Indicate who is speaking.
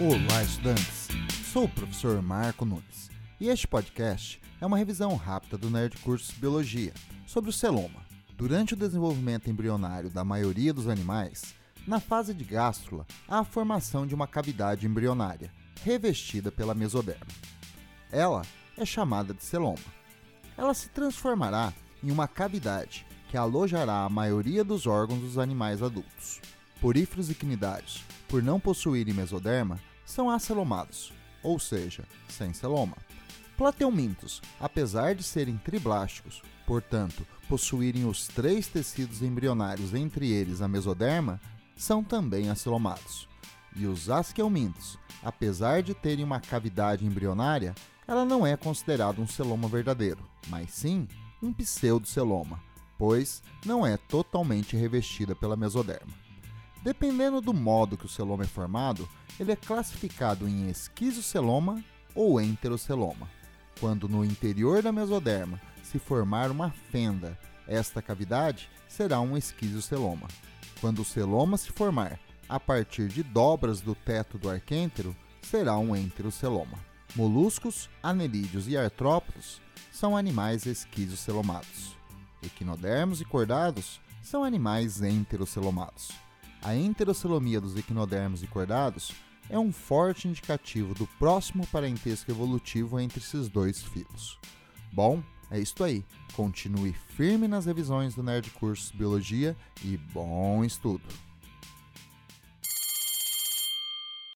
Speaker 1: Olá, estudantes! Sou o professor Marco Nunes e este podcast é uma revisão rápida do Nerd Cursos Biologia sobre o celoma. Durante o desenvolvimento embrionário da maioria dos animais, na fase de gástrula há a formação de uma cavidade embrionária, revestida pela mesoderma. Ela é chamada de celoma. Ela se transformará em uma cavidade que alojará a maioria dos órgãos dos animais adultos. Poríferos equinidários, por não possuírem mesoderma, são acelomados, ou seja, sem celoma. Plateumintos, apesar de serem triblásticos, portanto, possuírem os três tecidos embrionários, entre eles a mesoderma, são também acelomados. E os asqueumintos, apesar de terem uma cavidade embrionária, ela não é considerada um celoma verdadeiro, mas sim um pseudoceloma, pois não é totalmente revestida pela mesoderma. Dependendo do modo que o celoma é formado, ele é classificado em esquizoceloma ou enteroceloma. Quando no interior da mesoderma se formar uma fenda, esta cavidade será um esquizoceloma. Quando o celoma se formar a partir de dobras do teto do arquêntero, será um enteroceloma. Moluscos, anelídeos e artrópodos são animais esquizocelomados. Equinodermos e cordados são animais enterocelomados. A enterocelomia dos equinodermos e cordados é um forte indicativo do próximo parentesco evolutivo entre esses dois filos. Bom, é isso aí. Continue firme nas revisões do Nerd Cursos Biologia e bom estudo!